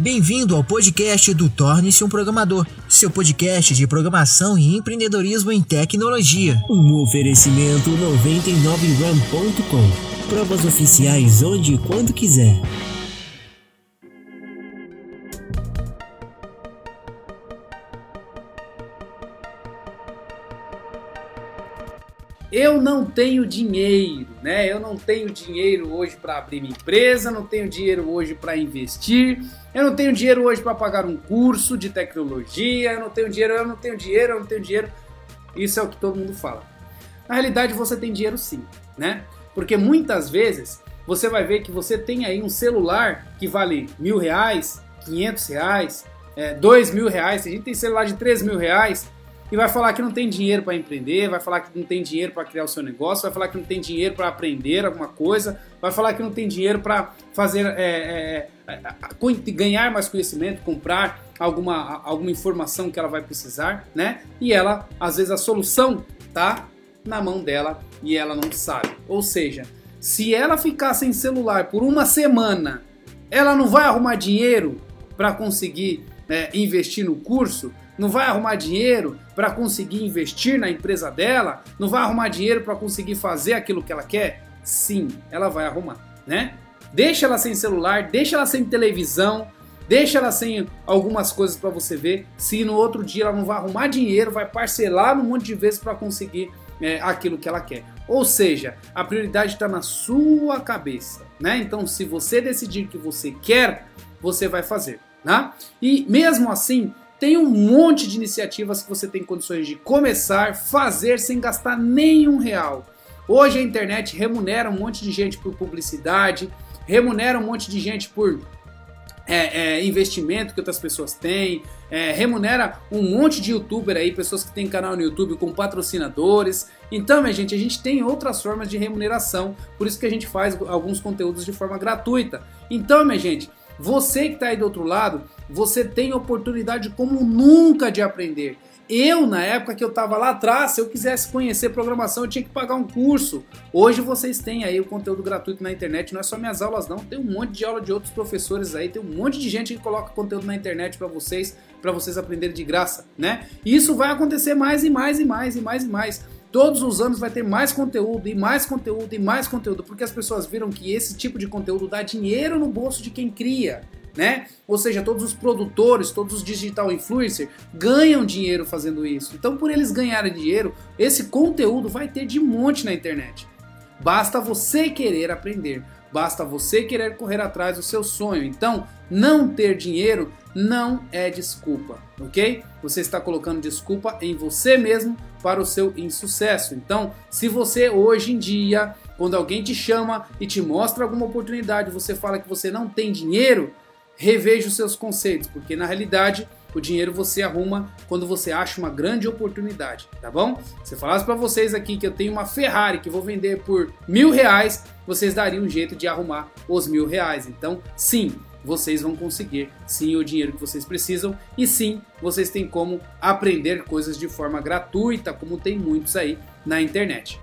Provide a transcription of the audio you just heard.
Bem-vindo ao podcast do Torne-se um Programador, seu podcast de programação e empreendedorismo em tecnologia. Um oferecimento 99ram.com. Provas oficiais onde e quando quiser. Eu não tenho dinheiro, né? Eu não tenho dinheiro hoje para abrir minha empresa, não tenho dinheiro hoje para investir, eu não tenho dinheiro hoje para pagar um curso de tecnologia, eu não tenho dinheiro, eu não tenho dinheiro, eu não tenho dinheiro. Isso é o que todo mundo fala. Na realidade, você tem dinheiro sim, né? Porque muitas vezes você vai ver que você tem aí um celular que vale mil reais, quinhentos reais, é, dois mil reais. A gente tem celular de três mil reais e vai falar que não tem dinheiro para empreender, vai falar que não tem dinheiro para criar o seu negócio, vai falar que não tem dinheiro para aprender alguma coisa, vai falar que não tem dinheiro para fazer é, é, é, ganhar mais conhecimento, comprar alguma, alguma informação que ela vai precisar, né? E ela, às vezes, a solução tá na mão dela e ela não sabe. Ou seja, se ela ficar sem celular por uma semana, ela não vai arrumar dinheiro para conseguir é, investir no curso não vai arrumar dinheiro para conseguir investir na empresa dela, não vai arrumar dinheiro para conseguir fazer aquilo que ela quer? Sim, ela vai arrumar, né? Deixa ela sem celular, deixa ela sem televisão, deixa ela sem algumas coisas para você ver. Se no outro dia ela não vai arrumar dinheiro, vai parcelar um monte de vezes para conseguir é, aquilo que ela quer. Ou seja, a prioridade está na sua cabeça, né? Então, se você decidir que você quer, você vai fazer, né? E mesmo assim, tem um monte de iniciativas que você tem condições de começar, fazer sem gastar nenhum real. Hoje a internet remunera um monte de gente por publicidade, remunera um monte de gente por é, é, investimento que outras pessoas têm, é, remunera um monte de youtuber aí, pessoas que têm canal no YouTube com patrocinadores. Então, minha gente, a gente tem outras formas de remuneração, por isso que a gente faz alguns conteúdos de forma gratuita. Então, minha gente, você que está aí do outro lado, você tem oportunidade como nunca de aprender. Eu, na época que eu estava lá atrás, se eu quisesse conhecer programação, eu tinha que pagar um curso. Hoje vocês têm aí o conteúdo gratuito na internet, não é só minhas aulas não, tem um monte de aula de outros professores aí, tem um monte de gente que coloca conteúdo na internet para vocês, para vocês aprenderem de graça, né? E isso vai acontecer mais e mais e mais e mais e mais. Todos os anos vai ter mais conteúdo e mais conteúdo e mais conteúdo, porque as pessoas viram que esse tipo de conteúdo dá dinheiro no bolso de quem cria né? Ou seja, todos os produtores, todos os digital influencers ganham dinheiro fazendo isso. Então, por eles ganharem dinheiro, esse conteúdo vai ter de monte na internet. Basta você querer aprender, basta você querer correr atrás do seu sonho. Então, não ter dinheiro não é desculpa, ok? Você está colocando desculpa em você mesmo para o seu insucesso. Então, se você hoje em dia, quando alguém te chama e te mostra alguma oportunidade, você fala que você não tem dinheiro, reveja os seus conceitos, porque na realidade o dinheiro você arruma quando você acha uma grande oportunidade, tá bom? Se eu falasse para vocês aqui que eu tenho uma Ferrari que vou vender por mil reais, vocês dariam um jeito de arrumar os mil reais. Então, sim, vocês vão conseguir sim o dinheiro que vocês precisam e sim, vocês têm como aprender coisas de forma gratuita, como tem muitos aí na internet.